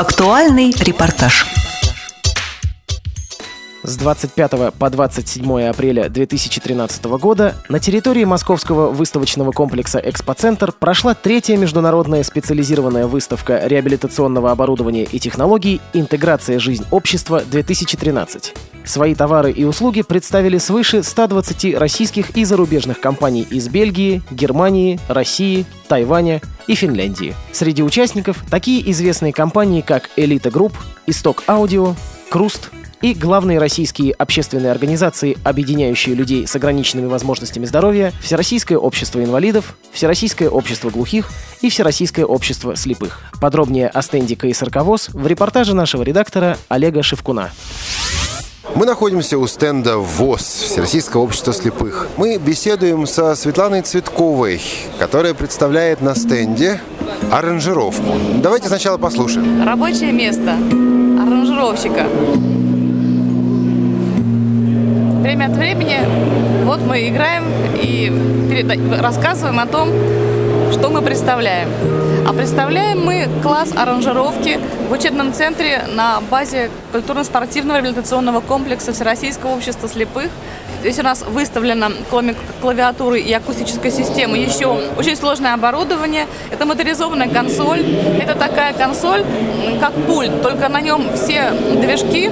Актуальный репортаж. С 25 по 27 апреля 2013 года на территории московского выставочного комплекса «Экспоцентр» прошла третья международная специализированная выставка реабилитационного оборудования и технологий «Интеграция жизнь общества-2013». Свои товары и услуги представили свыше 120 российских и зарубежных компаний из Бельгии, Германии, России, Тайваня и Финляндии. Среди участников такие известные компании, как «Элита Групп», «Исток Аудио», «Круст», и главные российские общественные организации, объединяющие людей с ограниченными возможностями здоровья, Всероссийское общество инвалидов, Всероссийское общество глухих и Всероссийское общество слепых. Подробнее о стенде КСРК ВОЗ в репортаже нашего редактора Олега Шевкуна. Мы находимся у стенда ВОЗ, Всероссийского общества слепых. Мы беседуем со Светланой Цветковой, которая представляет на стенде аранжировку. Давайте сначала послушаем. Рабочее место аранжировщика. Время от времени вот мы играем и рассказываем о том, что мы представляем. А представляем мы класс аранжировки в учебном центре на базе культурно-спортивного реабилитационного комплекса Всероссийского общества слепых. Здесь у нас выставлено, кроме клавиатуры и акустической системы, еще очень сложное оборудование. Это моторизованная консоль. Это такая консоль, как пульт, только на нем все движки,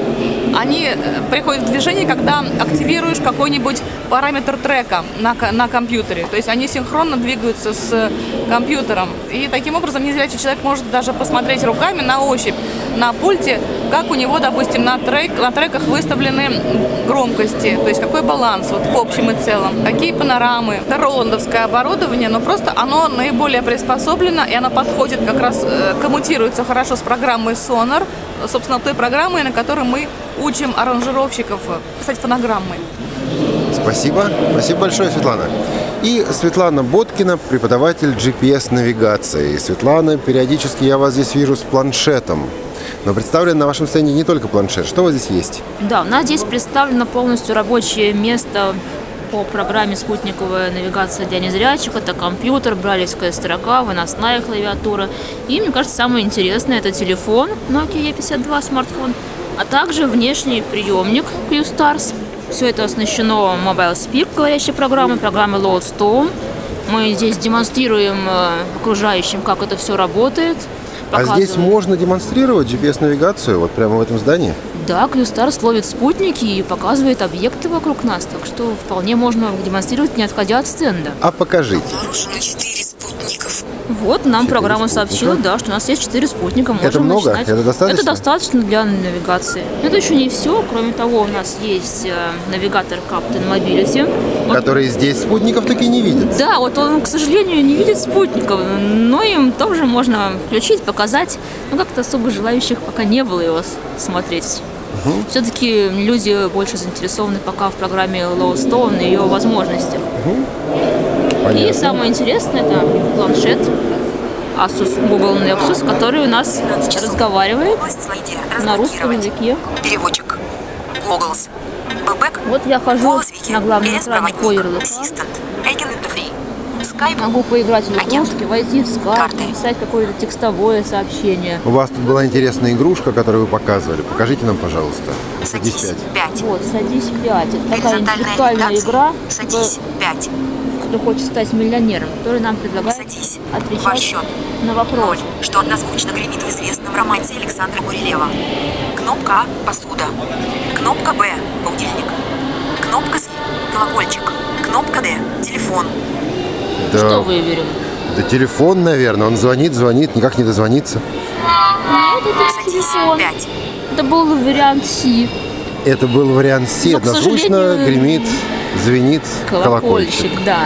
они э, приходят в движение, когда активируешь какой-нибудь параметр трека на, на компьютере. То есть они синхронно двигаются с компьютером. И таким образом незрячий человек может даже посмотреть руками на ощупь на пульте, как у него, допустим, на, трек, на треках выставлены громкости, то есть какой баланс вот в общем и целом, какие панорамы. Это роландовское оборудование, но просто оно наиболее приспособлено, и оно подходит как раз, э, коммутируется хорошо с программой Sonar, собственно, той программой, на которой мы учим аранжировщиков писать фонограммы. Спасибо. Спасибо большое, Светлана. И Светлана Боткина, преподаватель GPS-навигации. Светлана, периодически я вас здесь вижу с планшетом. Но представлен на вашем стенде не только планшет. Что у вас здесь есть? Да, у нас здесь представлено полностью рабочее место по программе спутниковая навигация для незрячих. Это компьютер, бралевская строка, выносная клавиатура. И, мне кажется, самое интересное – это телефон Nokia E52 смартфон, а также внешний приемник Q-Stars – все это оснащено Mobile Speak, говорящей программой, программой Loadstone. Мы здесь демонстрируем э, окружающим, как это все работает. А здесь можно демонстрировать GPS-навигацию вот прямо в этом здании? Да, Q-Stars ловит спутники и показывает объекты вокруг нас, так что вполне можно демонстрировать, не отходя от стенда. А покажите. Вот нам программа сообщила, да, что у нас есть четыре спутника. Можем это много? Начинать. Это достаточно? Это достаточно для навигации. Это еще не все. Кроме того, у нас есть э, навигатор Captain Mobility. Который вот, здесь спутников таки не видит. Да, вот он, к сожалению, не видит спутников, но им тоже можно включить, показать. Но как-то особо желающих пока не было его смотреть. Угу. Все-таки люди больше заинтересованы пока в программе Lowstone и ее возможностях. Угу. Понятно. И самое интересное, это планшет Asus Google Nexus, который у нас разговаривает на русском языке. Переводчик. Googles. Вот я хожу на главном экране по ярлыку. Могу поиграть в игрушки, войти в скайп, написать какое-то текстовое сообщение. У вас тут была интересная игрушка, которую вы показывали. Покажите нам, пожалуйста. Садись 5. Вот, садись 5. Это такая интеллектуальная игра. Садись 5 кто хочет стать миллионером, который нам предлагает Садись. отвечать Ваш счет. на вопрос. Ноль, что однозвучно гремит в известном романсе Александра Гурилева. Кнопка А – посуда. Кнопка Б – будильник. Кнопка С – колокольчик. Кнопка Д – телефон. Да. Что выберем? Да телефон, наверное. Он звонит, звонит, никак не дозвониться. Нет, это Садись. телефон. 5. Это был вариант Си. Это был вариант Си. Но, Однозвучно гремит звенит колокольчик. колокольчик. да.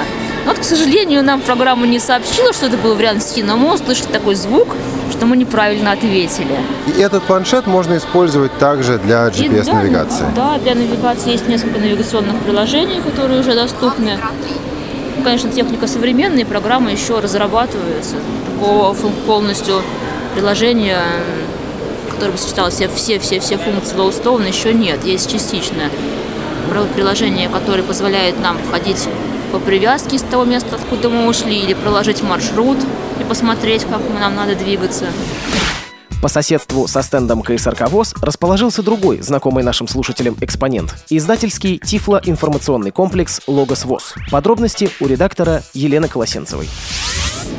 Но вот, к сожалению, нам программа не сообщила, что это был вариант Си, но мы услышали такой звук, что мы неправильно ответили. И этот планшет можно использовать также для GPS-навигации? Да, для навигации есть несколько навигационных приложений, которые уже доступны. Конечно, техника современная, программы еще разрабатываются. Такого полностью приложения, которое бы сочетало все, все, все, все функции Lowstone, еще нет. Есть частичное приложение, которое позволяет нам ходить по привязке с того места, откуда мы ушли, или проложить маршрут и посмотреть, как нам надо двигаться. По соседству со стендом КСРК ВОЗ расположился другой, знакомый нашим слушателям экспонент – издательский тифло-информационный комплекс «Логос ВОЗ». Подробности у редактора Елены Колосенцевой.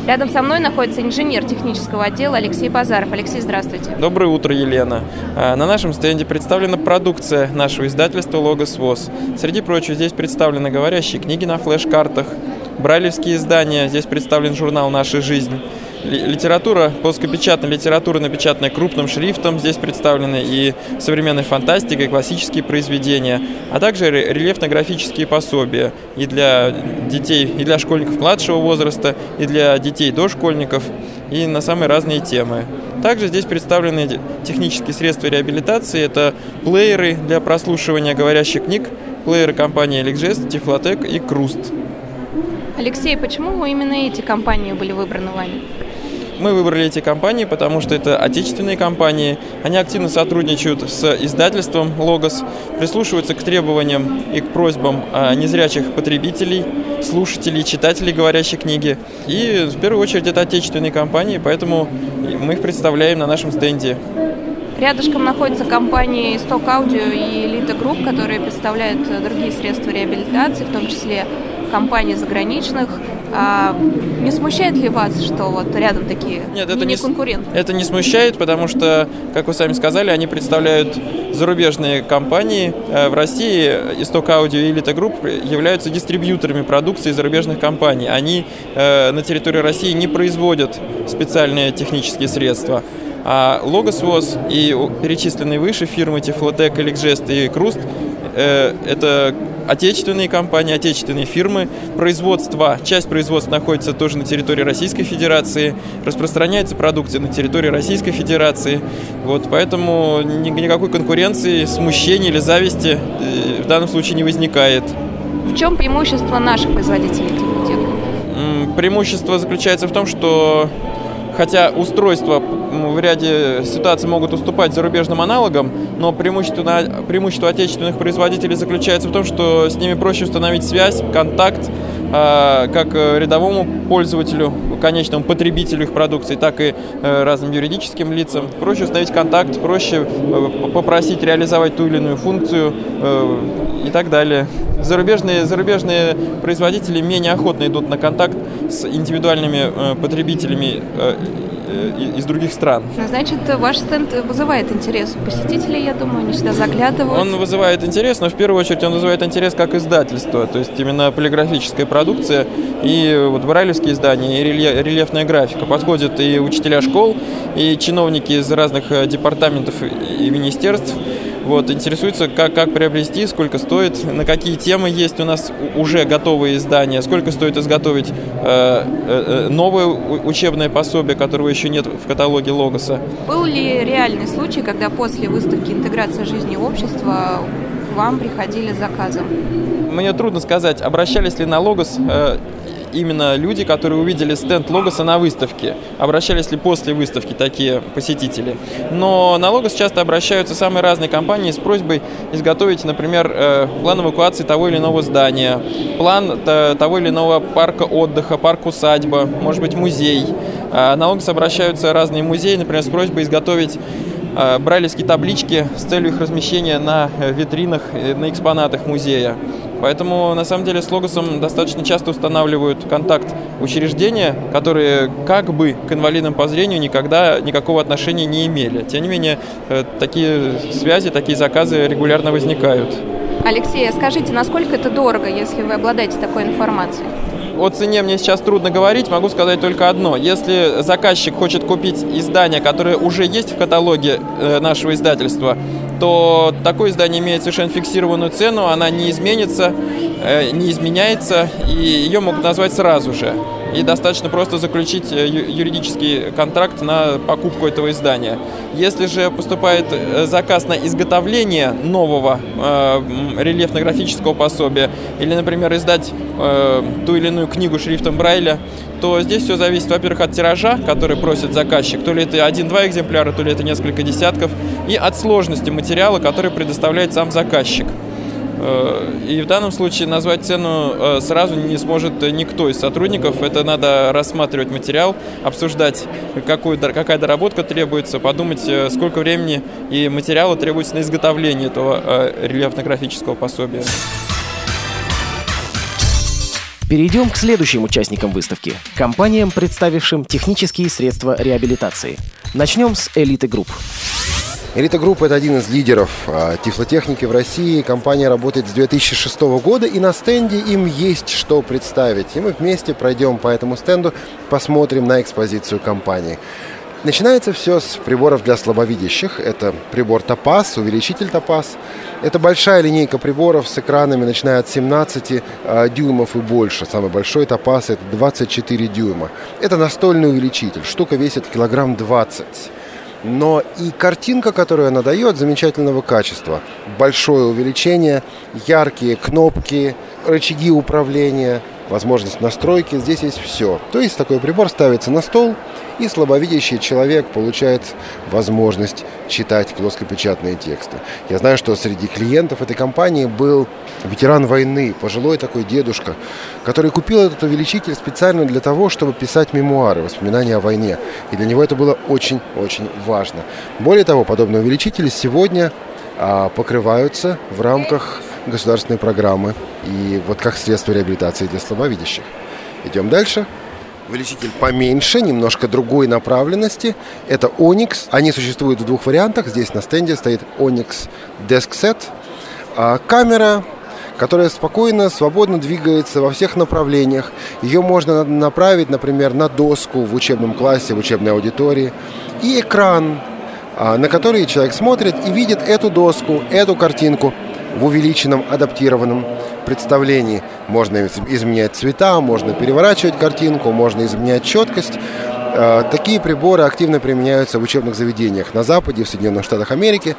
Рядом со мной находится инженер технического отдела Алексей Базаров. Алексей, здравствуйте. Доброе утро, Елена. А, на нашем стенде представлена продукция нашего издательства «Логос ВОЗ». Среди прочего, здесь представлены говорящие книги на флеш-картах, брайлевские издания, здесь представлен журнал «Наша жизнь», литература, плоскопечатная литература, напечатанная крупным шрифтом, здесь представлены и современная фантастика, и классические произведения, а также рельефно-графические пособия и для детей, и для школьников младшего возраста, и для детей дошкольников, и на самые разные темы. Также здесь представлены технические средства реабилитации, это плееры для прослушивания говорящих книг, плееры компании Elecgest, Tiflotec и Круст. Алексей, почему именно эти компании были выбраны вами? Мы выбрали эти компании, потому что это отечественные компании. Они активно сотрудничают с издательством «Логос», прислушиваются к требованиям и к просьбам а, незрячих потребителей, слушателей, читателей говорящей книги. И в первую очередь это отечественные компании, поэтому мы их представляем на нашем стенде. Рядышком находятся компании Stock Audio и Elite Group, которые представляют другие средства реабилитации, в том числе компании заграничных. А не смущает ли вас, что вот рядом такие Нет, это не конкуренты? Это не смущает, потому что, как вы сами сказали, они представляют зарубежные компании. Э, в России Исток Аудио и Elite Group являются дистрибьюторами продукции зарубежных компаний. Они э, на территории России не производят специальные технические средства. А Logos ВОЗ и перечисленные выше фирмы Tiflotec, Elecgest и Круст э, это отечественные компании, отечественные фирмы. Производство, часть производства находится тоже на территории Российской Федерации, распространяется продукция на территории Российской Федерации. Вот, поэтому никакой конкуренции, смущения или зависти э, в данном случае не возникает. В чем преимущество наших производителей? Преимущество заключается в том, что хотя в ряде ситуаций могут уступать зарубежным аналогам, но преимущество, преимущество отечественных производителей заключается в том, что с ними проще установить связь, контакт, а, как рядовому пользователю, конечному потребителю их продукции, так и э, разным юридическим лицам. Проще установить контакт, проще э, попросить реализовать ту или иную функцию э, и так далее. Зарубежные, зарубежные производители менее охотно идут на контакт с индивидуальными потребителями Э, из других стран. Значит, ваш стенд вызывает интерес у посетителей, я думаю, они сюда заглядывают. Он вызывает интерес, но в первую очередь он вызывает интерес как издательство, то есть именно полиграфическая продукция и вот брайлевские издания, и рельефная графика. Подходят и учителя школ, и чиновники из разных э, департаментов и министерств, вот, интересуется, как, как приобрести, сколько стоит, на какие темы есть у нас уже готовые издания, сколько стоит изготовить э, э, э новое учебное пособие, которого еще нет в каталоге Логоса. Был ли реальный случай, когда после выставки «Интеграция жизни общества» к вам приходили с заказом? Мне трудно сказать, обращались ли на Логос э, именно люди, которые увидели стенд Логоса на выставке. Обращались ли после выставки такие посетители. Но на Логос часто обращаются самые разные компании с просьбой изготовить, например, э, план эвакуации того или иного здания, план того или иного парка отдыха, парк усадьба, может быть, музей. А на Логос обращаются разные музеи, например, с просьбой изготовить брайлевские таблички с целью их размещения на э, витринах, на экспонатах музея. Поэтому, на самом деле, с Логосом достаточно часто устанавливают контакт учреждения, которые как бы к инвалидам по зрению никогда никакого отношения не имели. Тем не менее, э, такие связи, такие заказы регулярно возникают. Алексей, а скажите, насколько это дорого, если вы обладаете такой информацией? О цене мне сейчас трудно говорить, могу сказать только одно. Если заказчик хочет купить издание, которое уже есть в каталоге э, нашего издательства, то такое издание имеет совершенно фиксированную цену, она не изменится, э, не изменяется, и ее могут назвать сразу же. И достаточно просто заключить э, юридический контракт на покупку этого издания. Если же поступает э, заказ на изготовление нового э, рельефно-графического пособия, или, например, издать э, ту или иную книгу шрифтом Брайля, то здесь все зависит, во-первых, от тиража, который просит заказчик, то ли это один-два экземпляра, то ли это несколько десятков, и от сложности материала, который предоставляет сам заказчик. И в данном случае назвать цену сразу не сможет никто из сотрудников. Это надо рассматривать материал, обсуждать, какую, какая доработка требуется, подумать, сколько времени и материала требуется на изготовление этого рельефно-графического пособия. Перейдем к следующим участникам выставки – компаниям, представившим технические средства реабилитации. Начнем с «Элиты Групп». Элита Групп – это один из лидеров а, тифлотехники в России. Компания работает с 2006 года, и на стенде им есть что представить. И мы вместе пройдем по этому стенду, посмотрим на экспозицию компании. Начинается все с приборов для слабовидящих. Это прибор Топаз, увеличитель Топаз. Это большая линейка приборов с экранами, начиная от 17 э, дюймов и больше. Самый большой Топаз это 24 дюйма. Это настольный увеличитель. Штука весит килограмм 20. Но и картинка, которую она дает, замечательного качества. Большое увеличение, яркие кнопки, рычаги управления, возможность настройки. Здесь есть все. То есть такой прибор ставится на стол – и слабовидящий человек получает возможность читать плоскопечатные тексты. Я знаю, что среди клиентов этой компании был ветеран войны, пожилой такой дедушка, который купил этот увеличитель специально для того, чтобы писать мемуары, воспоминания о войне. И для него это было очень-очень важно. Более того, подобные увеличители сегодня а, покрываются в рамках государственной программы и вот как средство реабилитации для слабовидящих. Идем дальше увеличитель поменьше, немножко другой направленности. Это Onyx. Они существуют в двух вариантах. Здесь на стенде стоит Onyx Desk Set. А камера которая спокойно, свободно двигается во всех направлениях. Ее можно направить, например, на доску в учебном классе, в учебной аудитории. И экран, а, на который человек смотрит и видит эту доску, эту картинку в увеличенном, адаптированном представлений. Можно изменять цвета, можно переворачивать картинку, можно изменять четкость. Э, такие приборы активно применяются в учебных заведениях на Западе, в Соединенных Штатах Америки.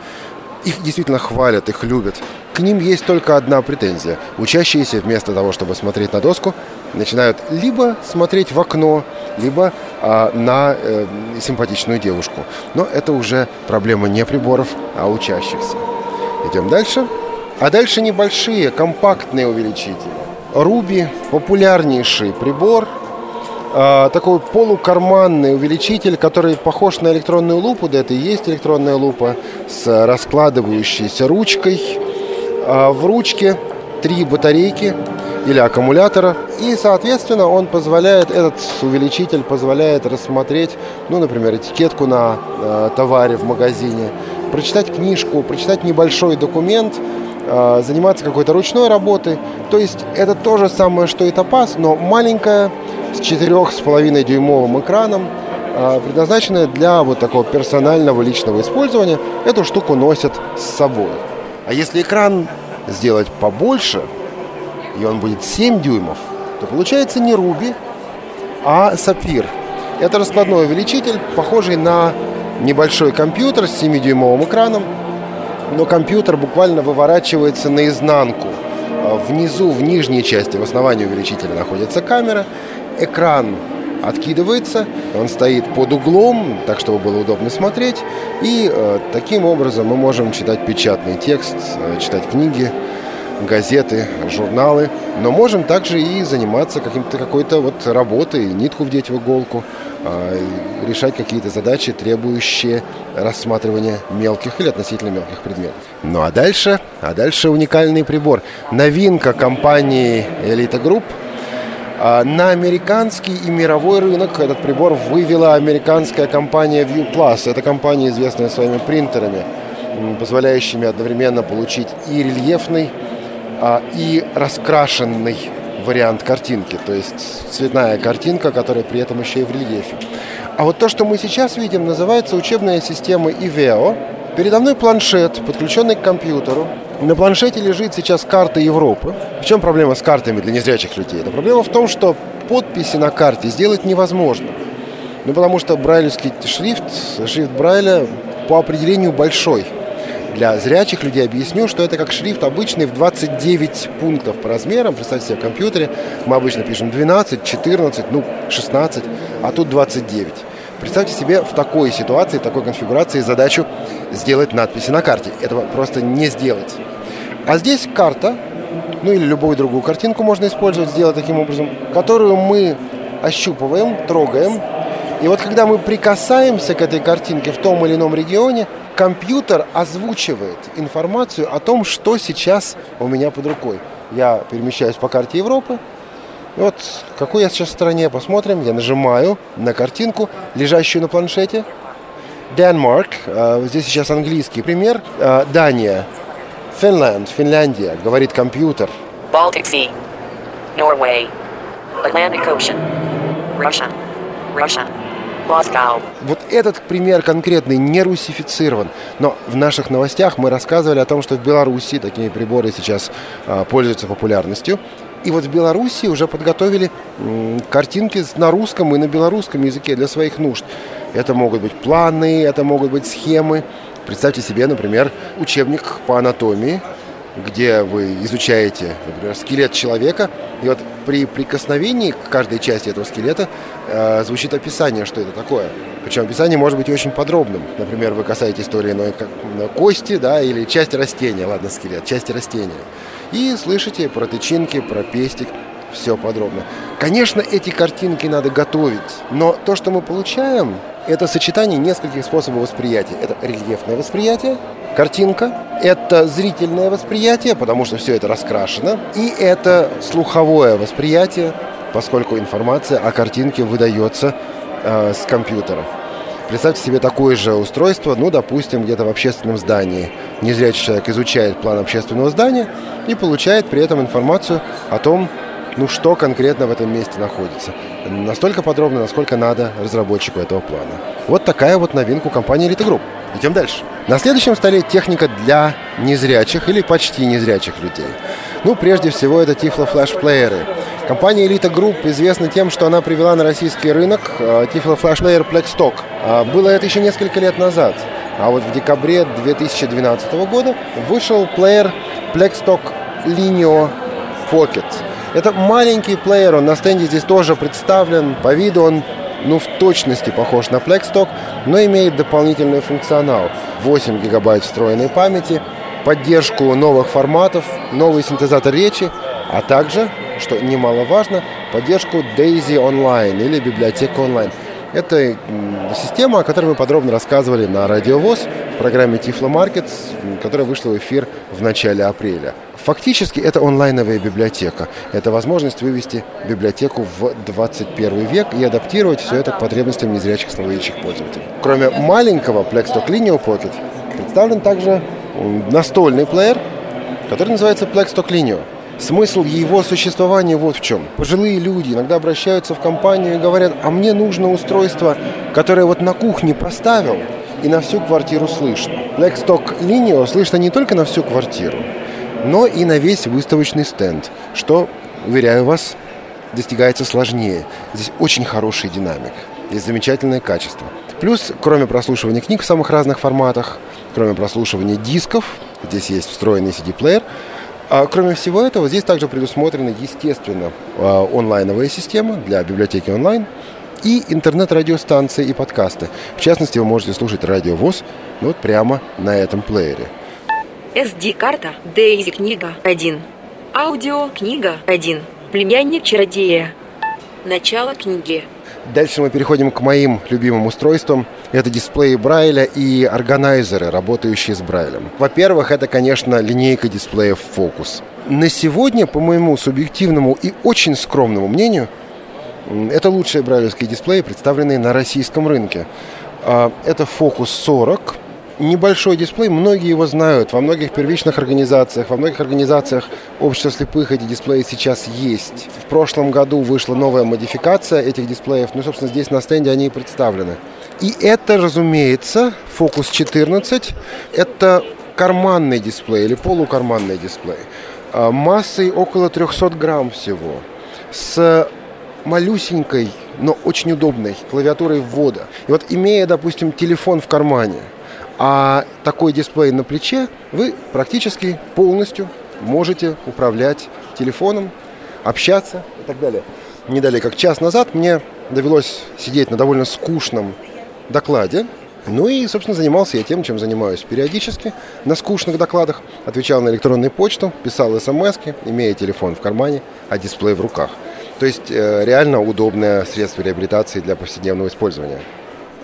Их действительно хвалят, их любят. К ним есть только одна претензия. Учащиеся вместо того, чтобы смотреть на доску, начинают либо смотреть в окно, либо а, на э, симпатичную девушку. Но это уже проблема не приборов, а учащихся. Идем дальше. А дальше небольшие, компактные увеличители. Руби – популярнейший прибор, э, такой полукарманный увеличитель, который похож на электронную лупу, да это и есть электронная лупа, с раскладывающейся ручкой. Э, в ручке три батарейки или аккумулятора. И, соответственно, он позволяет, этот увеличитель позволяет рассмотреть, ну, например, этикетку на э, товаре в магазине, прочитать книжку, прочитать небольшой документ – заниматься какой-то ручной работой. То есть это то же самое, что и топаз, но маленькая, с 4,5 дюймовым экраном, э, предназначенная для вот такого персонального личного использования. Эту штуку носят с собой. А если экран сделать побольше, и он будет 7 дюймов, то получается не Руби, а Сапир. Это раскладной увеличитель, похожий на небольшой компьютер с 7-дюймовым экраном, но компьютер буквально выворачивается наизнанку. А внизу, в нижней части, в основании увеличителя находится камера, экран откидывается, он стоит под углом, так чтобы было удобно смотреть, и э, таким образом мы можем читать печатный текст, э, читать книги, газеты, журналы, но можем также и заниматься каким-то какой-то вот работой, нитку вдеть в иголку, решать какие-то задачи, требующие рассматривания мелких или относительно мелких предметов. Ну а дальше, а дальше уникальный прибор. Новинка компании Elite Group а, на американский и мировой рынок этот прибор вывела американская компания ViewPlus. Это компания, известная своими принтерами, позволяющими одновременно получить и рельефный, а, и раскрашенный вариант картинки, то есть цветная картинка, которая при этом еще и в рельефе. А вот то, что мы сейчас видим, называется учебная система IVEO. Передо мной планшет, подключенный к компьютеру. На планшете лежит сейчас карта Европы. В чем проблема с картами для незрячих людей? Это проблема в том, что подписи на карте сделать невозможно. Ну, потому что брайлевский шрифт, шрифт Брайля по определению большой – для зрячих людей объясню, что это как шрифт обычный в 29 пунктов по размерам. Представьте себе в компьютере, мы обычно пишем 12, 14, ну 16, а тут 29. Представьте себе в такой ситуации, такой конфигурации задачу сделать надписи на карте. Этого просто не сделать. А здесь карта, ну или любую другую картинку можно использовать, сделать таким образом, которую мы ощупываем, трогаем. И вот когда мы прикасаемся к этой картинке в том или ином регионе, компьютер озвучивает информацию о том, что сейчас у меня под рукой. Я перемещаюсь по карте Европы, вот какой я сейчас в стране, посмотрим. Я нажимаю на картинку, лежащую на планшете. Denmark, э, здесь сейчас английский пример. Э, Дания, Финлянд, Финляндия, говорит компьютер. Baltic Sea, Norway, Atlantic Ocean, Russia, Russia, Moscow. Вот этот пример конкретный не русифицирован. Но в наших новостях мы рассказывали о том, что в Беларуси такие приборы сейчас а, пользуются популярностью. И вот в Беларуси уже подготовили картинки на русском и на белорусском языке для своих нужд. Это могут быть планы, это могут быть схемы. Представьте себе, например, учебник по анатомии, где вы изучаете, например, скелет человека, и вот при прикосновении к каждой части этого скелета э, звучит описание, что это такое. Причем описание может быть очень подробным. Например, вы касаетесь той или иной ко- кости, да, или части растения, ладно, скелет, части растения. И слышите про тычинки, про пестик, все подробно. Конечно, эти картинки надо готовить, но то, что мы получаем, это сочетание нескольких способов восприятия. Это рельефное восприятие, картинка, это зрительное восприятие, потому что все это раскрашено, и это слуховое восприятие, поскольку информация о картинке выдается э, с компьютера. Представьте себе такое же устройство, ну, допустим, где-то в общественном здании. Незрячий человек изучает план общественного здания и получает при этом информацию о том, ну, что конкретно в этом месте находится. Настолько подробно, насколько надо разработчику этого плана. Вот такая вот новинка компании Elite Group. Идем дальше. На следующем столе техника для незрячих или почти незрячих людей. Ну, прежде всего, это Tiflo Flash плееры. Компания Elite Group известна тем, что она привела на российский рынок э, Flash Player Plexstock. А, Было это еще несколько лет назад. А вот в декабре 2012 года вышел плеер Plexstock Lineo Pocket. Это маленький плеер, он на стенде здесь тоже представлен. По виду он ну, в точности похож на Plexstock, но имеет дополнительный функционал. 8 гигабайт встроенной памяти, поддержку новых форматов, новый синтезатор речи, а также, что немаловажно, поддержку Daisy Online или библиотека онлайн. Это система, о которой мы подробно рассказывали на Радиовоз в программе Tiflo Markets, которая вышла в эфир в начале апреля. Фактически это онлайновая библиотека. Это возможность вывести библиотеку в 21 век и адаптировать все это к потребностям незрячих слабовидящих пользователей. Кроме маленького Plexstock Linear Pocket, представлен также настольный плеер, который называется Plexstock Linear. Смысл его существования вот в чем. Пожилые люди иногда обращаются в компанию и говорят, а мне нужно устройство, которое вот на кухне поставил, и на всю квартиру слышно. Blackstock Lineo слышно не только на всю квартиру, но и на весь выставочный стенд, что, уверяю вас, достигается сложнее. Здесь очень хороший динамик, здесь замечательное качество. Плюс, кроме прослушивания книг в самых разных форматах, кроме прослушивания дисков, здесь есть встроенный CD-плеер, а кроме всего этого, здесь также предусмотрена, естественно, а, онлайновая система для библиотеки онлайн и интернет-радиостанции и подкасты. В частности, вы можете слушать радиовоз ну, вот прямо на этом плеере. SD-карта Дейзи книга 1. Аудио книга 1. Племянник чародея. Начало книги. Дальше мы переходим к моим любимым устройствам. Это дисплеи Брайля и органайзеры, работающие с Брайлем. Во-первых, это, конечно, линейка дисплеев Focus. На сегодня, по моему субъективному и очень скромному мнению, это лучшие брайлевские дисплеи, представленные на российском рынке. А, Это Focus 40. Небольшой дисплей, многие его знают. Во многих первичных организациях, во многих организациях общества слепых эти дисплеи сейчас есть. В прошлом году вышла новая модификация этих дисплеев. Ну, собственно, здесь на стенде они и представлены. И это, разумеется, Focus 14. Это карманный дисплей или полукарманный дисплей. А, Массой около 300 грамм всего. С малюсенькой, но очень удобной клавиатурой ввода. И вот имея, допустим, телефон в кармане, а такой дисплей на плече, вы практически полностью можете управлять телефоном, общаться и так далее. Не далее, как час назад мне довелось сидеть на довольно скучном докладе Ну и, собственно, занимался я тем, чем занимаюсь периодически на скучных докладах. Отвечал на электронную почту, писал смс имея телефон в кармане, а дисплей в руках. То есть э, реально удобное средство реабилитации для повседневного использования.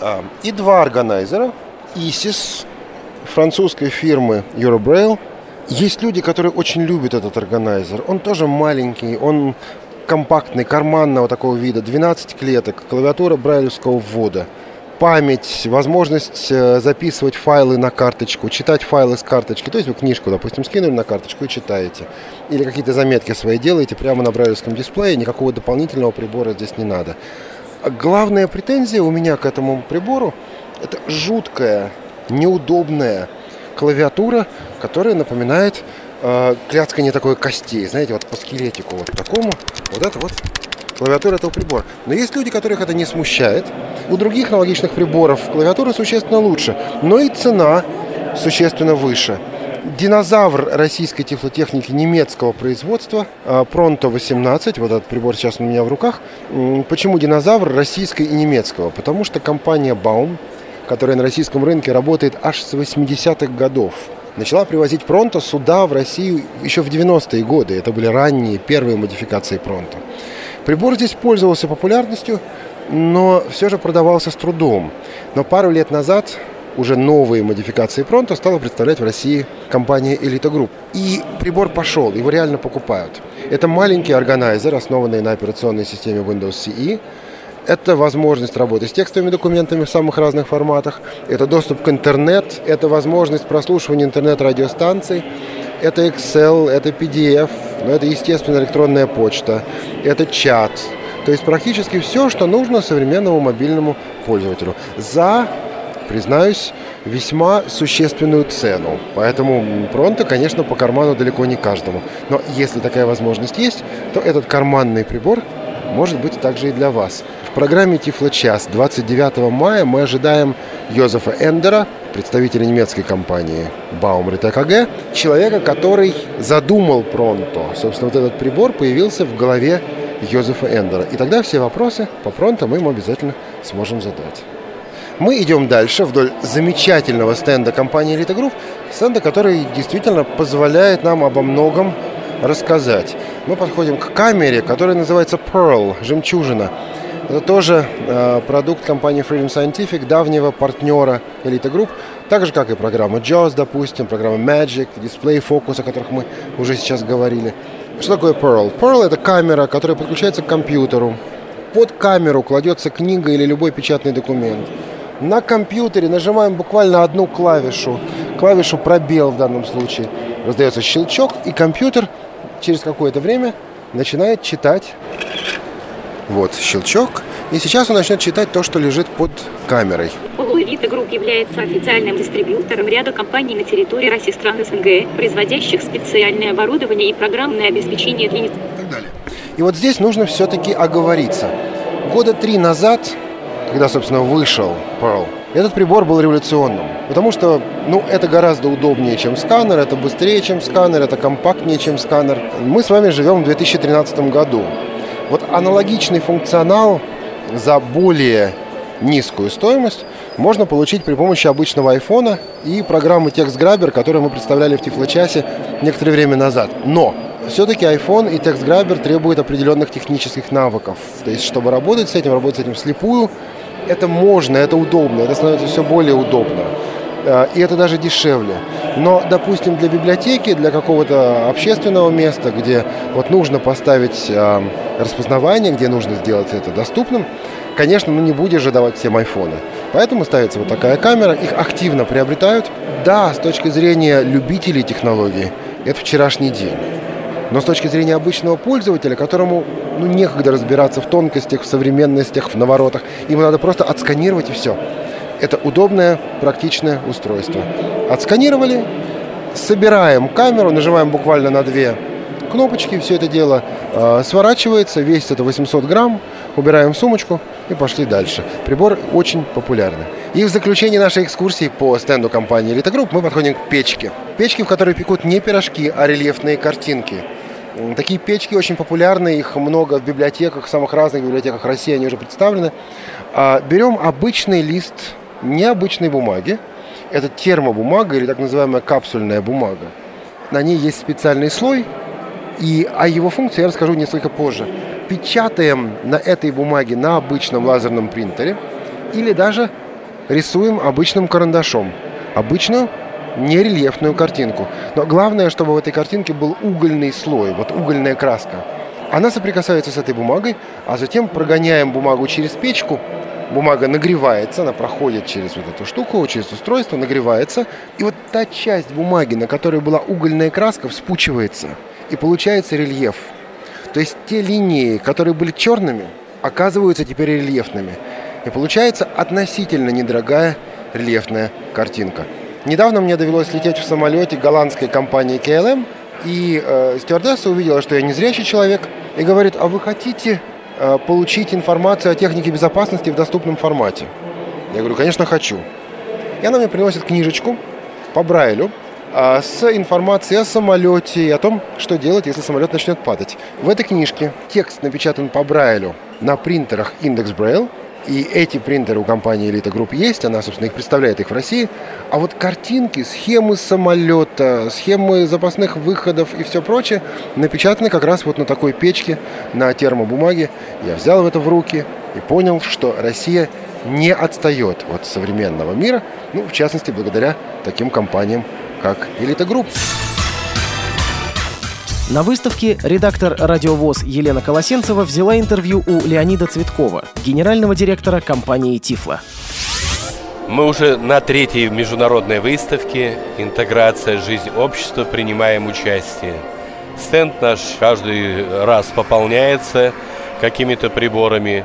А, и два органайзера. ISIS французской фирмы Eurobraille. Есть люди, которые очень любят этот органайзер. Он тоже маленький, он компактный, карманного такого вида, 12 клеток, клавиатура брайлевского ввода – память, возможность э, записывать файлы на карточку, читать файлы с карточки. То есть вы книжку, допустим, скинули на карточку и читаете. Или какие-то заметки свои делаете прямо на брайлевском дисплее, никакого дополнительного прибора здесь не надо. А главная претензия у меня к этому прибору – это жуткая, неудобная клавиатура, которая напоминает э, кляцкание такой костей. Знаете, вот по скелетику вот такому. Вот это вот клавиатура этого прибора. Но есть люди, которых это не смущает. У других аналогичных приборов клавиатура существенно лучше, но и цена существенно выше. Динозавр российской тифлотехники немецкого производства Pronto 18, вот этот прибор сейчас у меня в руках. Почему динозавр российской и немецкого? Потому что компания Baum, которая на российском рынке работает аж с 80-х годов, начала привозить Pronto сюда, в Россию, еще в 90-е годы. Это были ранние, первые модификации Pronto. Прибор здесь пользовался популярностью, но все же продавался с трудом. Но пару лет назад уже новые модификации Pronto стала представлять в России компания Elite Group. И прибор пошел, его реально покупают. Это маленький органайзер, основанный на операционной системе Windows CE. Это возможность работы с текстовыми документами в самых разных форматах. Это доступ к интернет, это возможность прослушивания интернет-радиостанций. Это Excel, это PDF, но это, естественно, электронная почта, это чат. То есть практически все, что нужно современному мобильному пользователю. За, признаюсь, весьма существенную цену. Поэтому Пронто, конечно, по карману далеко не каждому. Но если такая возможность есть, то этот карманный прибор может быть также и для вас. В программе Тифло-час 29 мая мы ожидаем Йозефа Эндера, представителя немецкой компании Baumrit AKG, человека, который задумал Пронто. Собственно, вот этот прибор появился в голове Йозефа Эндера. И тогда все вопросы по Пронто мы ему обязательно сможем задать. Мы идем дальше вдоль замечательного стенда компании Elite Group, стенда, который действительно позволяет нам обо многом рассказать. Мы подходим к камере, которая называется Pearl, жемчужина. Это тоже э, продукт компании Freedom Scientific, давнего партнера Elite Group, так же, как и программа JAWS, допустим, программа Magic, Display Focus, о которых мы уже сейчас говорили. Что такое Pearl? Pearl – это камера, которая подключается к компьютеру. Под камеру кладется книга или любой печатный документ. На компьютере нажимаем буквально одну клавишу, клавишу пробел в данном случае. Раздается щелчок, и компьютер через какое-то время начинает читать вот щелчок. И сейчас он начнет читать то, что лежит под камерой. Полуэлита Групп является официальным дистрибьютором ряда компаний на территории России стран СНГ, производящих специальное оборудование и программное обеспечение для... И так далее. И вот здесь нужно все-таки оговориться. Года три назад, когда, собственно, вышел Pearl, этот прибор был революционным, потому что, ну, это гораздо удобнее, чем сканер, это быстрее, чем сканер, это компактнее, чем сканер. Мы с вами живем в 2013 году. Вот аналогичный функционал за более низкую стоимость можно получить при помощи обычного айфона и программы TextGrabber, которую мы представляли в Тифлочасе некоторое время назад. Но все-таки iPhone и TextGrabber требуют определенных технических навыков. То есть, чтобы работать с этим, работать с этим слепую, это можно, это удобно, это становится все более удобно. Э, и это даже дешевле. Но, допустим, для библиотеки, для какого-то общественного места, где вот нужно поставить э, распознавание, где нужно сделать это доступным, конечно, ну не будешь же давать всем айфоны. Поэтому ставится вот такая камера, их активно приобретают. Да, с точки зрения любителей технологий, это вчерашний день. Но с точки зрения обычного пользователя, которому ну, некогда разбираться в тонкостях, в современностях, в наворотах, ему надо просто отсканировать и все. Это удобное, практичное устройство. Отсканировали, собираем камеру, нажимаем буквально на две кнопочки, все это дело э, сворачивается, весит это 800 грамм, убираем в сумочку и пошли дальше. Прибор очень популярный. И в заключение нашей экскурсии по стенду компании Elite Group мы подходим к печке. Печки, в которой пекут не пирожки, а рельефные картинки. Такие печки очень популярны, их много в библиотеках, в самых разных библиотеках России они уже представлены. А берем обычный лист необычной бумаги. Это термобумага или так называемая капсульная бумага. На ней есть специальный слой, и о его функции я расскажу несколько позже. Печатаем на этой бумаге на обычном лазерном принтере или даже рисуем обычным карандашом. Обычную нерельефную картинку. Но главное, чтобы в этой картинке был угольный слой, вот угольная краска. Она соприкасается с этой бумагой, а затем прогоняем бумагу через печку, бумага нагревается, она проходит через вот эту штуку, через устройство, нагревается, и вот та часть бумаги, на которой была угольная краска, вспучивается, и получается рельеф. То есть те линии, которые были черными, оказываются теперь рельефными. И получается относительно недорогая рельефная картинка. Недавно мне довелось лететь в самолете голландской компании KLM, и э, стюардесса увидела, что я незрячий человек, и говорит, а вы хотите получить информацию о технике безопасности в доступном формате? Я говорю, конечно, хочу. И она мне приносит книжечку по Брайлю э, с информацией о самолете и о том, что делать, если самолет начнет падать. В этой книжке текст напечатан по Брайлю на принтерах Index Braille, и эти принтеры у компании Elite Group есть, она, собственно, их представляет их в России. А вот картинки, схемы самолета, схемы запасных выходов и все прочее напечатаны как раз вот на такой печке, на термобумаге. Я взял это в руки и понял, что Россия не отстает от современного мира, ну, в частности, благодаря таким компаниям, как Elite Group. На выставке редактор «Радиовоз» Елена Колосенцева взяла интервью у Леонида Цветкова, генерального директора компании «Тифла». Мы уже на третьей международной выставке «Интеграция. Жизнь общества» принимаем участие. Стенд наш каждый раз пополняется какими-то приборами.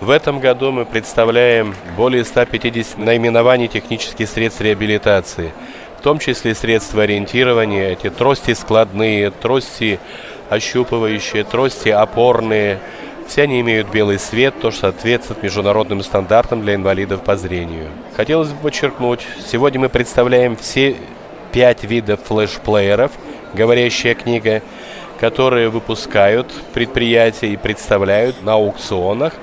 В этом году мы представляем более 150 наименований технических средств реабилитации – в том числе средства ориентирования, эти трости складные, трости ощупывающие, трости опорные. Все они имеют белый свет, то, что соответствует международным стандартам для инвалидов по зрению. Хотелось бы подчеркнуть, сегодня мы представляем все пять видов флеш-плееров, говорящая книга, которые выпускают предприятия и представляют на аукционах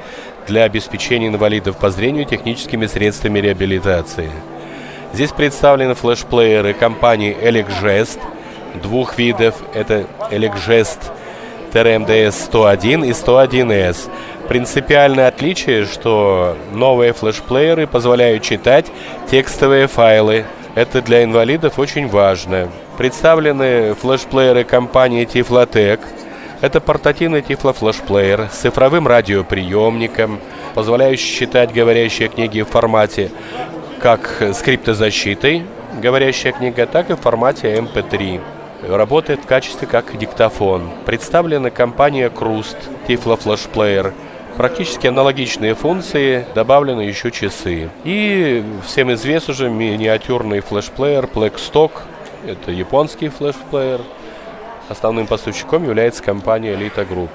для обеспечения инвалидов по зрению техническими средствами реабилитации. Здесь представлены флешплееры компании Elecgest двух видов. Это Elecgest TRMDS 101 и 101S. Принципиальное отличие, что новые флешплееры позволяют читать текстовые файлы. Это для инвалидов очень важно. Представлены флешплееры компании Tiflotec. Это портативный тифлофлешплеер с цифровым радиоприемником, позволяющий читать говорящие книги в формате как скриптозащитой, говорящая книга, так и в формате MP3. Работает в качестве как диктофон. Представлена компания Крust, Tiflo Flash Player. Практически аналогичные функции, добавлены еще часы. И всем известен уже миниатюрный флешплеер Blackstock. Это японский флешплеер. Основным поставщиком является компания Elite Group.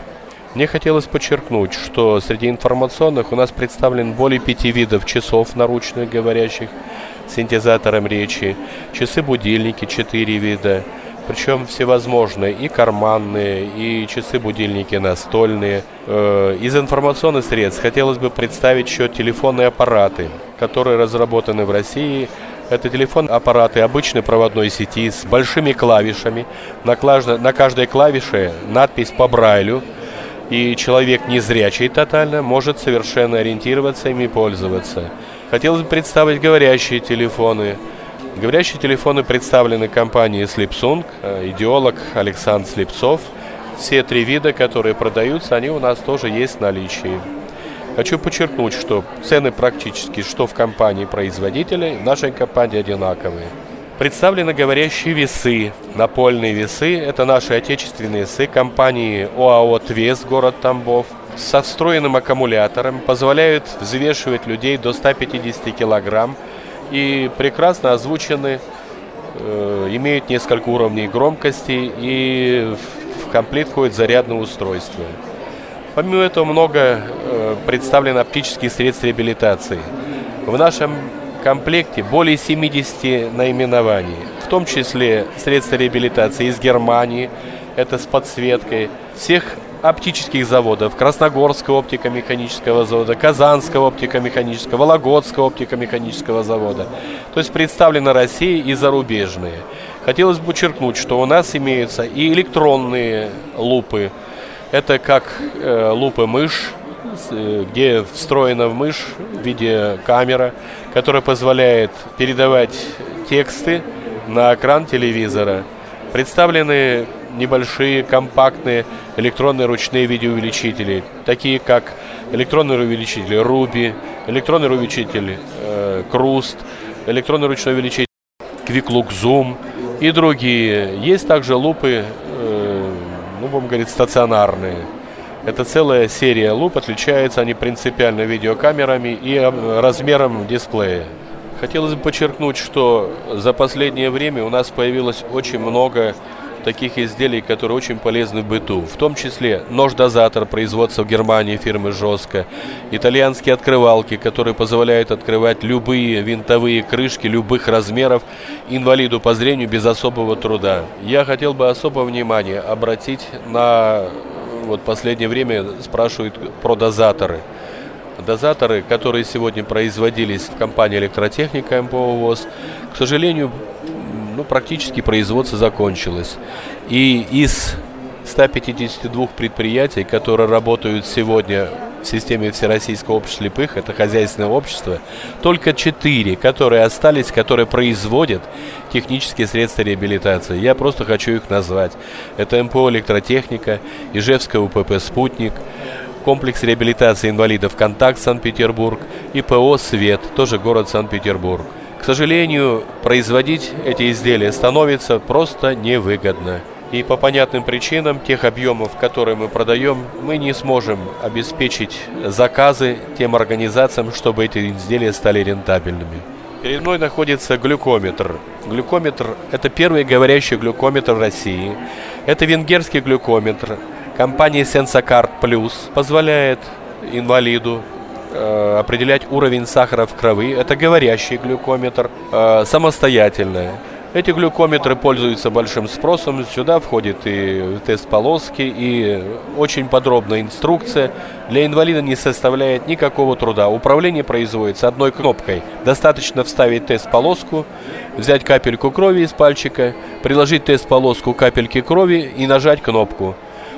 Мне хотелось подчеркнуть, что среди информационных у нас представлен более пяти видов часов наручных говорящих синтезатором речи, часы-будильники четыре вида, причем всевозможные, и карманные, и часы-будильники настольные. Э, из информационных средств хотелось бы представить еще телефонные аппараты, которые разработаны в России. Это телефон-аппараты обычной проводной сети с большими клавишами. На, каждой клавише надпись по Брайлю – и человек незрячий тотально может совершенно ориентироваться ими пользоваться. Хотелось бы представить говорящие телефоны. Говорящие телефоны представлены компанией Slipsung, э, идеолог Александр Слепцов. Все три вида, которые продаются, они у нас тоже есть в наличии. Хочу подчеркнуть, что цены практически что в компании производителя, в нашей компании одинаковые. Представлены говорящие весы, напольные весы. Это наши отечественные весы компании ОАО «Твес», город Тамбов. Со встроенным аккумулятором позволяют взвешивать людей до 150 килограмм и прекрасно озвучены, э, имеют несколько уровней громкости и в комплект входит зарядное устройство. Помимо этого много э, представлено оптических средств реабилитации. В нашем комплекте более 70 наименований, в том числе средства реабилитации из Германии, это с подсветкой, всех оптических заводов. Красногорского оптико-механического завода, Казанского оптико-механического, Вологодского оптико-механического завода. То есть представлена Россия и зарубежные. Хотелось бы подчеркнуть, что у нас имеются и электронные лупы. Это как э, лупы мышь, где встроена в мышь в виде камера, которая позволяет передавать тексты на экран телевизора. Представлены небольшие, компактные электронные ручные видеоувеличители, такие как электронный увеличитель Ruby, электронный увеличитель э, Cruist, электронный ручной увеличитель Quick Look Zoom и другие. Есть также лупы, э, ну, будем говорить, стационарные. Это целая серия луп, отличаются они принципиально видеокамерами и э, размером дисплея. Хотелось бы подчеркнуть, что за последнее время у нас появилось очень много таких изделий, которые очень полезны в быту. В том числе нож-дозатор производства в Германии фирмы «Жестко», итальянские открывалки, которые позволяют открывать любые винтовые крышки любых размеров инвалиду по зрению без особого труда. Я хотел бы особое внимание обратить на... Вот последнее время спрашивают про дозаторы. Дозаторы, которые сегодня производились в компании «Электротехника» МПО ВОЗ, к сожалению, ну, практически производство закончилось. И из 152 предприятий, которые работают сегодня в системе Всероссийского общества слепых, это хозяйственное общество, только 4, которые остались, которые производят технические средства реабилитации. Я просто хочу их назвать. Это МПО «Электротехника», Ижевская УПП «Спутник», комплекс реабилитации инвалидов «Контакт» Санкт-Петербург и ПО «Свет», тоже город Санкт-Петербург. К сожалению, производить эти изделия становится просто невыгодно. И по понятным причинам тех объемов, которые мы продаем, мы не сможем обеспечить заказы тем организациям, чтобы эти изделия стали рентабельными. Перед мной находится глюкометр. Глюкометр – это первый говорящий глюкометр в России. Это венгерский глюкометр. Компания Sensacard Plus позволяет инвалиду э, определять уровень сахара в крови. Это говорящий глюкометр, э, самостоятельный. Эти глюкометры пользуются большим спросом. Сюда входит и тест полоски, и очень подробная инструкция. Для инвалида не составляет никакого труда. Управление производится одной кнопкой. Достаточно вставить тест-полоску, взять капельку крови из пальчика, приложить тест-полоску капельки крови и нажать кнопку.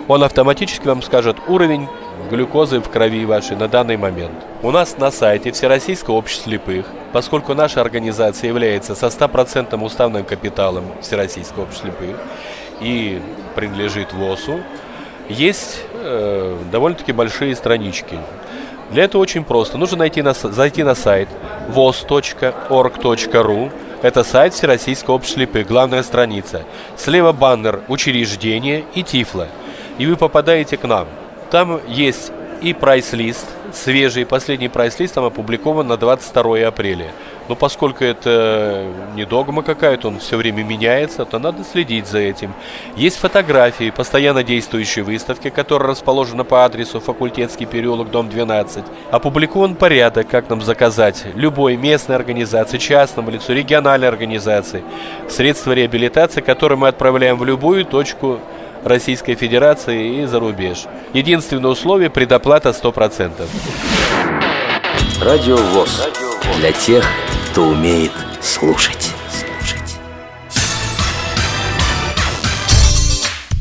Он автоматически вам скажет уровень глюкозы в крови вашей на данный момент. У нас на сайте Всероссийского общества слепых, поскольку наша организация является со 100% уставным капиталом Всероссийского общества слепых и принадлежит ВОСу, есть э, довольно-таки большие странички. Для этого очень просто. Нужно найти на, зайти на сайт vos.org.ru это сайт Всероссийского общества слепых, главная страница. Слева баннер «Учреждение» и «Тифло». И вы попадаете к нам. Там есть и прайс-лист, свежий, последний прайс-лист там опубликован на 22 апреля. Но поскольку это не догма какая-то, он все время меняется, то надо следить за этим. Есть фотографии постоянно действующей выставки, которая расположена по адресу Факультетский переулок, дом 12. Опубликован порядок, как нам заказать любой местной организации, частному лицу, региональной организации, средства реабилитации, которые мы отправляем в любую точку Российской Федерации и за рубеж. Единственное условие – предоплата 100%. Радио ВОЗ. Для тех, кто умеет слушать.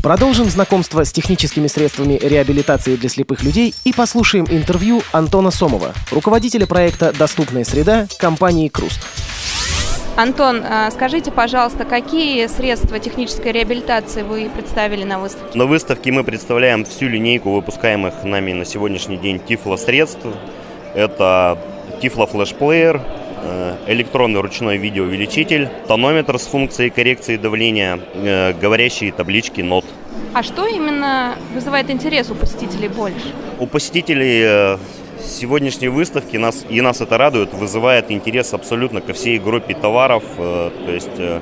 Продолжим знакомство с техническими средствами реабилитации для слепых людей и послушаем интервью Антона Сомова, руководителя проекта «Доступная среда» компании «Круст». Антон, а, скажите, пожалуйста, какие средства технической реабилитации вы представили на выставке? На выставке мы представляем всю линейку выпускаемых нами на сегодняшний день тифло-средств. Это тифло-флешплеер, э, электронный ручной видеоувеличитель, тонометр с функцией коррекции давления, э, говорящие таблички нот. А что именно вызывает интерес у посетителей больше? У посетителей э, сегодняшней выставки нас, и нас это радует, вызывает интерес абсолютно ко всей группе товаров. Э, то есть э,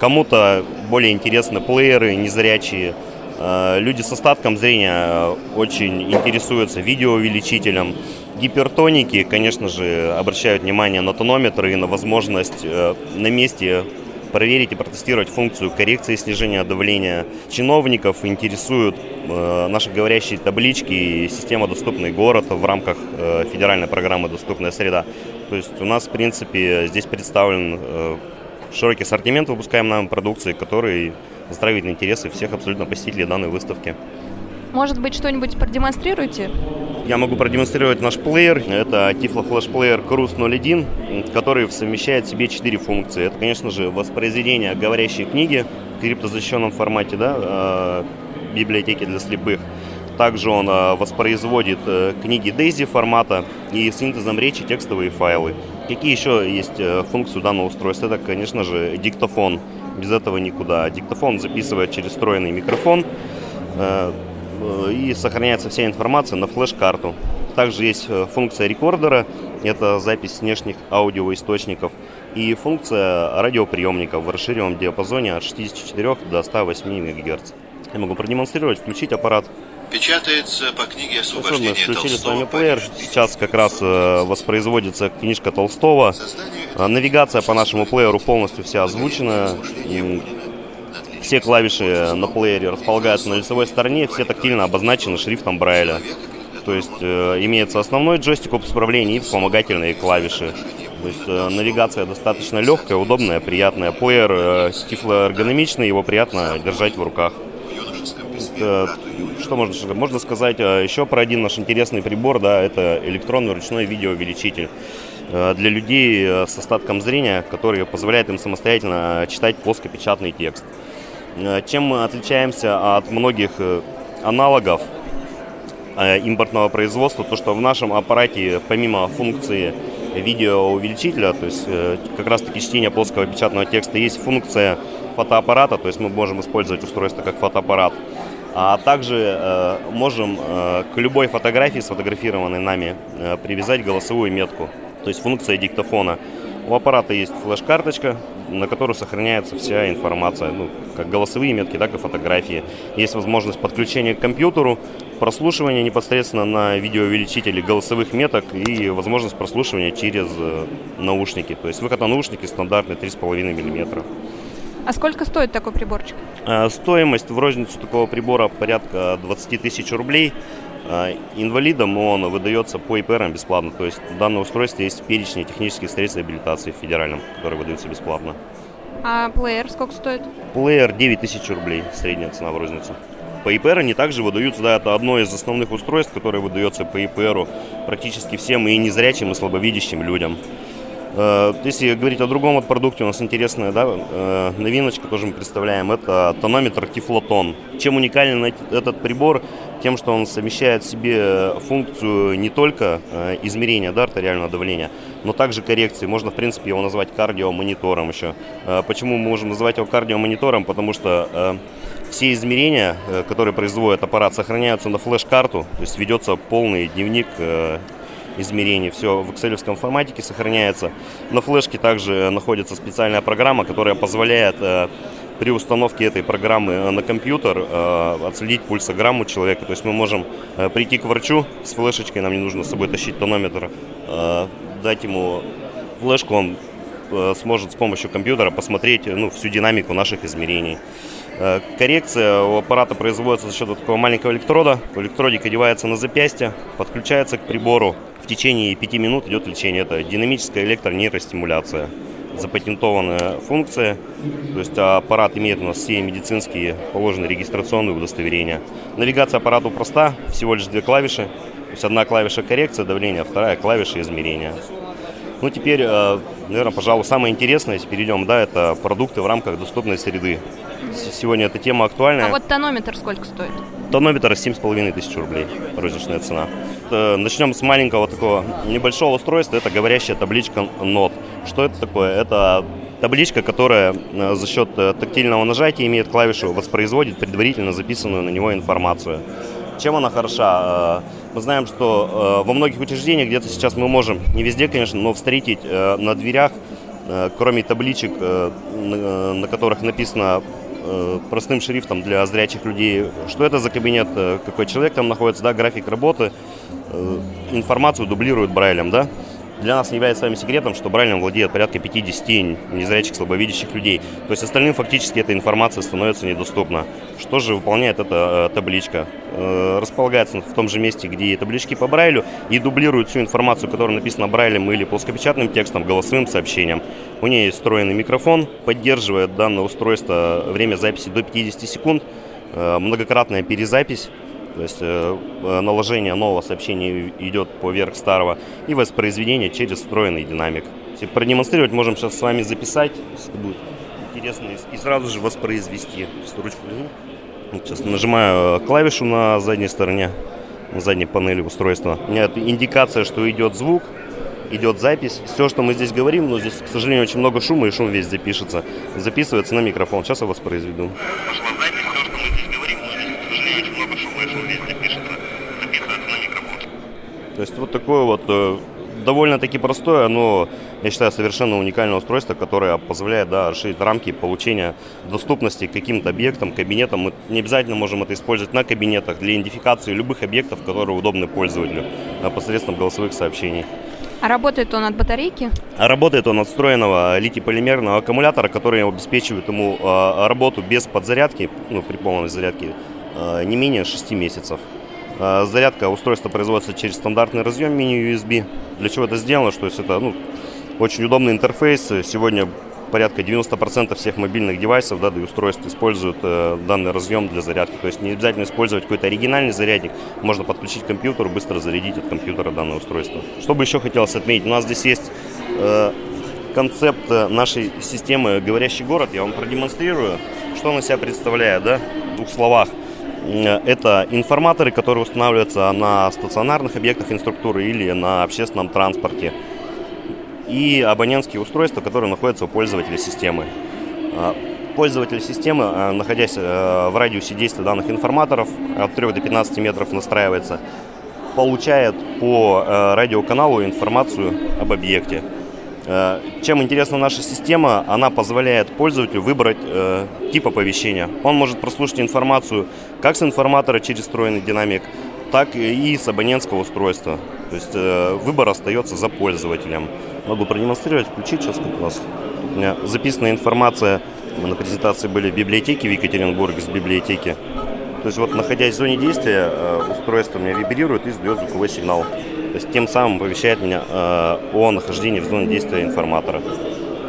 кому-то более интересны плееры незрячие, э, Люди с остатком зрения очень интересуются видеоувеличителем. Гипертоники, конечно же, обращают внимание на тонометр и на возможность на месте проверить и протестировать функцию коррекции снижения давления. Чиновников интересуют э, наши говорящие таблички и система «Доступный город» в рамках э, федеральной программы «Доступная среда». То есть у нас, в принципе, здесь представлен э, широкий ассортимент выпускаемой продукции, который заставит интересы всех абсолютно посетителей данной выставки. Может быть, что-нибудь продемонстрируете? Я могу продемонстрировать наш плеер. Это Tiflo Flash Player Cruise 01, который совмещает в себе четыре функции. Это, конечно же, воспроизведение говорящей книги в криптозащищенном формате, да, э, библиотеки для слепых. Также он э, воспроизводит э, книги DAISY формата и синтезом речи текстовые файлы. Какие еще есть функции данного устройства? Это, конечно же, диктофон. Без этого никуда. Диктофон записывает через встроенный микрофон и сохраняется вся информация на флеш-карту. Также есть э, функция рекордера, это запись внешних аудиоисточников, и функция радиоприемника в расширенном диапазоне от 64 до 108 МГц. Я могу продемонстрировать, включить аппарат. Печатается по книге освобождения включили с вами плеер. Сейчас как раз э, воспроизводится книжка Толстого. Навигация по нашему плееру полностью вся озвучена. Все клавиши на плеере располагаются на лицевой стороне, все тактильно обозначены шрифтом Брайля. То есть э, имеется основной джойстик управления и вспомогательные клавиши. То есть э, навигация достаточно легкая, удобная, приятная. Плеер э, тифлоэргономичный, его приятно держать в руках. Э, что можно, можно сказать э, еще про один наш интересный прибор, да, это электронный ручной видеоувеличитель э, для людей э, с остатком зрения, который позволяет им самостоятельно читать плоскопечатный текст. Э, чем мы отличаемся от многих э, аналогов э, импортного производства, то что в нашем аппарате помимо функции видеоувеличителя, то есть как раз таки чтение плоского печатного текста, есть функция фотоаппарата, то есть мы можем использовать устройство как фотоаппарат. А также можем к любой фотографии, сфотографированной нами, привязать голосовую метку, то есть функция диктофона. У аппарата есть флеш-карточка, на которую сохраняется вся информация, ну, как голосовые метки, так и фотографии. Есть возможность подключения к компьютеру, прослушивания непосредственно на видеоувеличителе голосовых меток и возможность прослушивания через э, наушники. То есть выход на наушники стандартный 3,5 мм. А сколько стоит такой приборчик? Э, стоимость в розницу такого прибора порядка 20 тысяч рублей. Э, инвалидам он выдается по ИПРам бесплатно. То есть данное устройство есть в перечне технических средств реабилитации в федеральном, которые выдаются бесплатно. А плеер сколько стоит? Плеер 9 тысяч рублей, средняя цена в розницу. По ИПР они также выдаются, да, это одно из основных устройств, которое выдается по ИПРу практически всем и незрячим, и слабовидящим людям. Э, если говорить о другом вот продукте, у нас интересная да, э, новиночка тоже мы представляем. Это тонометр Тифлотон. Чем уникален этот прибор? Тем, что он совмещает в себе функцию не только э, измерения да, артериального давления, но также коррекции. Можно, в принципе, его назвать кардиомонитором еще. Почему мы можем называть его кардиомонитором? Потому что все измерения, которые производит аппарат, сохраняются на флеш-карту, то есть ведется полный дневник измерений. Все в excel форматике сохраняется. На флешке также находится специальная программа, которая позволяет э, при установке этой программы э, на компьютер э, отследить пульсограмму человека. То есть мы можем прийти к врачу с флешечкой, нам не нужно с собой тащить тонометр, дать ему флешку, он сможет с помощью компьютера посмотреть ну, всю динамику наших измерений. Коррекция у аппарата производится за счет такого маленького электрода. Электродик одевается на запястье, подключается к прибору в течение 5 минут идет лечение. Это динамическая электронейростимуляция. Запатентованная функция. То есть аппарат имеет у нас все медицинские положенные регистрационные удостоверения. Навигация аппарату проста, всего лишь две клавиши. То есть одна клавиша коррекция давления, вторая клавиша измерения. Ну, теперь, э, наверное, пожалуй, самое интересное, если перейдем, да, это продукты в рамках доступной среды. Сегодня эта тема актуальная. А вот тонометр сколько стоит? Тонометр 7,5 тысяч рублей, розничная цена. Начнем с маленького такого небольшого устройства, это говорящая табличка нот. Что это такое? Это табличка, которая э, за счет э, тактильного нажатия имеет клавишу, воспроизводит предварительно записанную на него информацию. Чем она хороша? Э, мы знаем, что во многих учреждениях, где-то сейчас мы можем, не везде, конечно, но встретить на дверях, кроме табличек, на которых написано Э, простым шрифтом для зрячих людей, что это за кабинет, э, какой человек там находится, да, график работы, э, информацию дублируют Брайлем, да. Для нас не является с секретом, что Брайлем владеет порядка 50 незрячих, слабовидящих людей. То есть остальным фактически эта информация становится недоступна. Что же выполняет эта э, табличка? Э, располагается в том же месте, где и таблички по Брайлю, и дублирует всю информацию, которая написана Брайлем или плоскопечатным текстом, голосовым сообщением. У нее есть встроенный микрофон, поддерживает данное устройство время записи до 50 секунд, э, многократная перезапись то есть э, э, наложение нового сообщения идет поверх старого и воспроизведение через встроенный динамик. Продемонстрировать, можем сейчас с вами записать, если будет интересно, и сразу же воспроизвести. Сейчас ручку Сейчас нажимаю э, клавишу на задней стороне, на задней панели устройства. У меня это индикация, что идет звук, идет запись. Все, что мы здесь говорим, но здесь, к сожалению, очень много шума, и шум весь запишется. Записывается на микрофон. Сейчас я воспроизведу. То есть вот такое вот э, довольно-таки простое, но, я считаю, совершенно уникальное устройство, которое позволяет да, расширить рамки получения доступности к каким-то объектам, кабинетам. Мы не обязательно можем это использовать на кабинетах для идентификации любых объектов, которые удобны пользователю посредством голосовых сообщений. А работает он от батарейки? А работает он от встроенного литий-полимерного аккумулятора, который обеспечивает ему э, работу без подзарядки, ну, при полной зарядке, не менее 6 месяцев. А, зарядка устройства производится через стандартный разъем мини-USB. Для чего это сделано? Что есть это ну, очень удобный интерфейс. Сегодня порядка 90% всех мобильных девайсов, да, и устройств используют э, данный разъем для зарядки. То есть не обязательно использовать какой-то оригинальный зарядник, можно подключить к компьютеру, быстро зарядить от компьютера данное устройство. Что бы еще хотелось отметить, у нас здесь есть э, концепт нашей системы «Говорящий город». Я вам продемонстрирую, что он из себя представляет, да, в двух словах. Э, это информаторы, которые устанавливаются на стационарных объектах инструктуры или на общественном транспорте. И абонентские устройства, которые находятся у пользователя системы. Э, пользователь системы, э, находясь в радиусе действия данных информаторов, от 3 до 15 метров настраивается, получает по радиоканалу информацию об объекте. Чем интересна наша система, она позволяет пользователю выбрать э, тип оповещения. Он может прослушать информацию как с информатора через встроенный динамик, так и с абонентского устройства. То есть э, выбор остается за пользователем. Могу продемонстрировать, включить сейчас, как у нас у меня записана информация. Мы на презентации были в библиотеке в Екатеринбурге, с библиотеки. То есть вот находясь в зоне действия, э, устройство меня вибрирует и издает звуковой сигнал. То есть тем самым оповещает меня э, о нахождении в зоне действия информатора.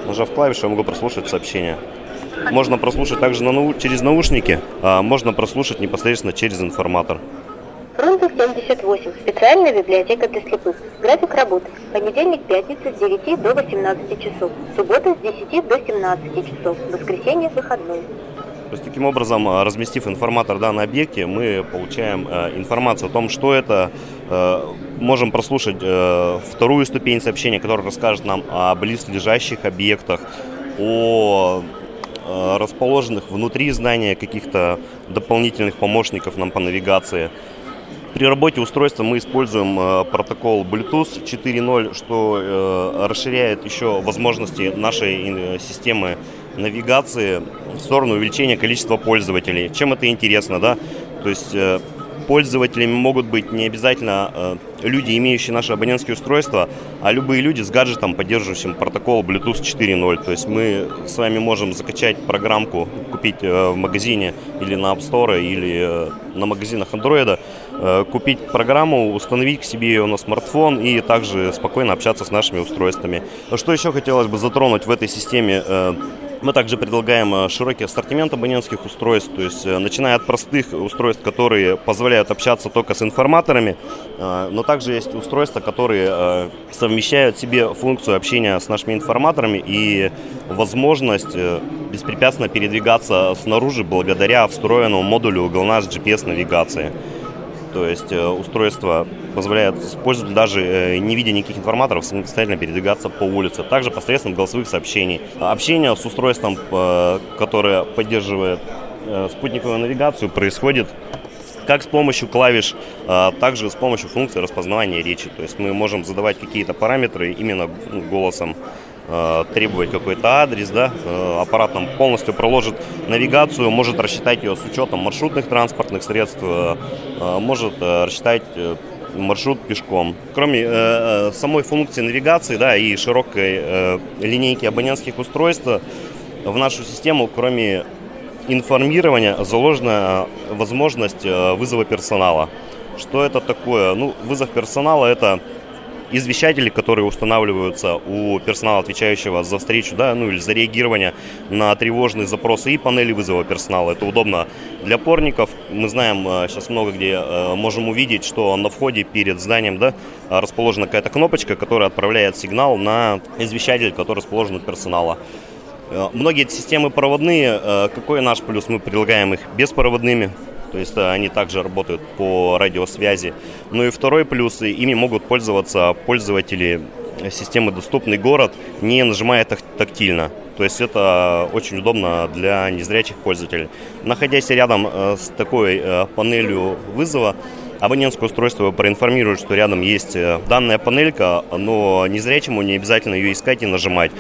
Нажав клавишу, я могу прослушать сообщение. Можно прослушать также на нау через наушники, а можно прослушать непосредственно через информатор. Фрунзе 78. Специальная библиотека для слепых. График работы. Понедельник, пятница с 9 до 18 часов. Суббота с 10 до 17 часов. Воскресенье, выходной. То есть таким образом, э, разместив информатор да, на объекте, мы получаем э, информацию о том, что это. Э, можем прослушать э, вторую ступень сообщения, которая расскажет нам о близлежащих объектах, о расположенных внутри здания каких-то дополнительных помощников нам по навигации. При работе устройства мы используем э, протокол Bluetooth 4.0, что э, расширяет еще возможности нашей э, системы навигации в сторону увеличения количества пользователей. Чем это интересно, да? То есть э, пользователями могут быть не обязательно э, люди, имеющие наши абонентские устройства, а любые люди с гаджетом, поддерживающим протокол Bluetooth 4.0. То есть мы с вами можем закачать программку, купить э, в магазине или на App Store, или э, на магазинах Android, э, купить программу, установить к себе ее на смартфон и также спокойно общаться с нашими устройствами. Что еще хотелось бы затронуть в этой системе? Мы также предлагаем э, широкий ассортимент абонентских устройств, то есть э, начиная от простых устройств, которые позволяют общаться только с информаторами, э, но также есть устройства, которые совмещают в себе функцию общения с нашими информаторами и возможность беспрепятственно передвигаться снаружи благодаря встроенному модулю GLONASS GPS-навигации. То есть э, устройство позволяет пользователю даже э, не видя никаких информаторов самостоятельно передвигаться по улице. Также посредством голосовых сообщений. Общение с устройством, э, которое поддерживает спутниковую навигацию, происходит как с помощью клавиш, также с помощью функции распознавания речи. То есть мы можем задавать какие-то параметры именно голосом требовать какой-то адрес, да, э, аппарат нам полностью проложит навигацию, может рассчитать ее с учетом маршрутных транспортных средств, э, может рассчитать маршрут пешком. Кроме э, э, самой функции навигации да, и широкой э, линейки абонентских устройств, в нашу систему, кроме информирования, заложена возможность э, вызова персонала. Что это такое? Ну, вызов персонала – это извещатели, которые устанавливаются у персонала, отвечающего за встречу, да, ну или за реагирование на тревожные запросы и панели вызова персонала. Это удобно для порников. Мы знаем, сейчас э, много где э, можем увидеть, что на входе перед зданием, да, расположена какая-то кнопочка, которая отправляет сигнал на извещатель, который расположен у персонала. Э, многие эти системы проводные. Какой наш плюс? Мы предлагаем их беспроводными. То есть э, они также работают по радиосвязи. Ну и второй плюс, ими могут пользоваться пользователи системы «Доступный город», не нажимая тактильно. То есть это очень удобно для незрячих пользователей. Находясь рядом э, с такой э, панелью вызова, абонентское устройство проинформирует, что рядом есть данная панелька, но незрячему не обязательно ее искать и нажимать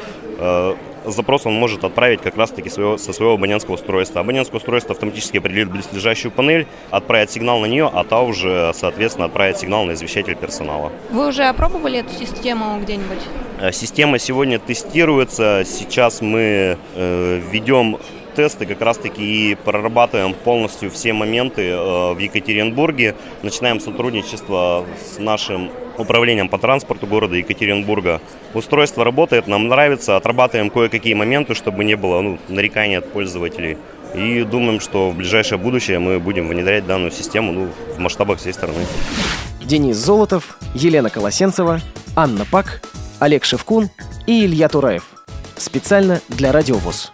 запрос он может отправить как раз-таки своего, со своего абонентского устройства. Абонентское устройство автоматически определит близлежащую панель, отправит сигнал на нее, а та уже, соответственно, отправит сигнал на извещатель персонала. Вы уже опробовали эту систему где-нибудь? Э, система сегодня тестируется. Сейчас мы э, ведем тесты как раз-таки и прорабатываем полностью все моменты э, в Екатеринбурге. Начинаем сотрудничество с нашим управлением по транспорту города Екатеринбурга. Устройство работает, нам нравится, отрабатываем кое-какие моменты, чтобы не было ну, нареканий от пользователей. И думаем, что в ближайшее будущее мы будем внедрять данную систему ну, в масштабах всей страны. Денис Золотов, Елена Колосенцева, Анна Пак, Олег Шевкун и Илья Тураев. Специально для Радиовоз.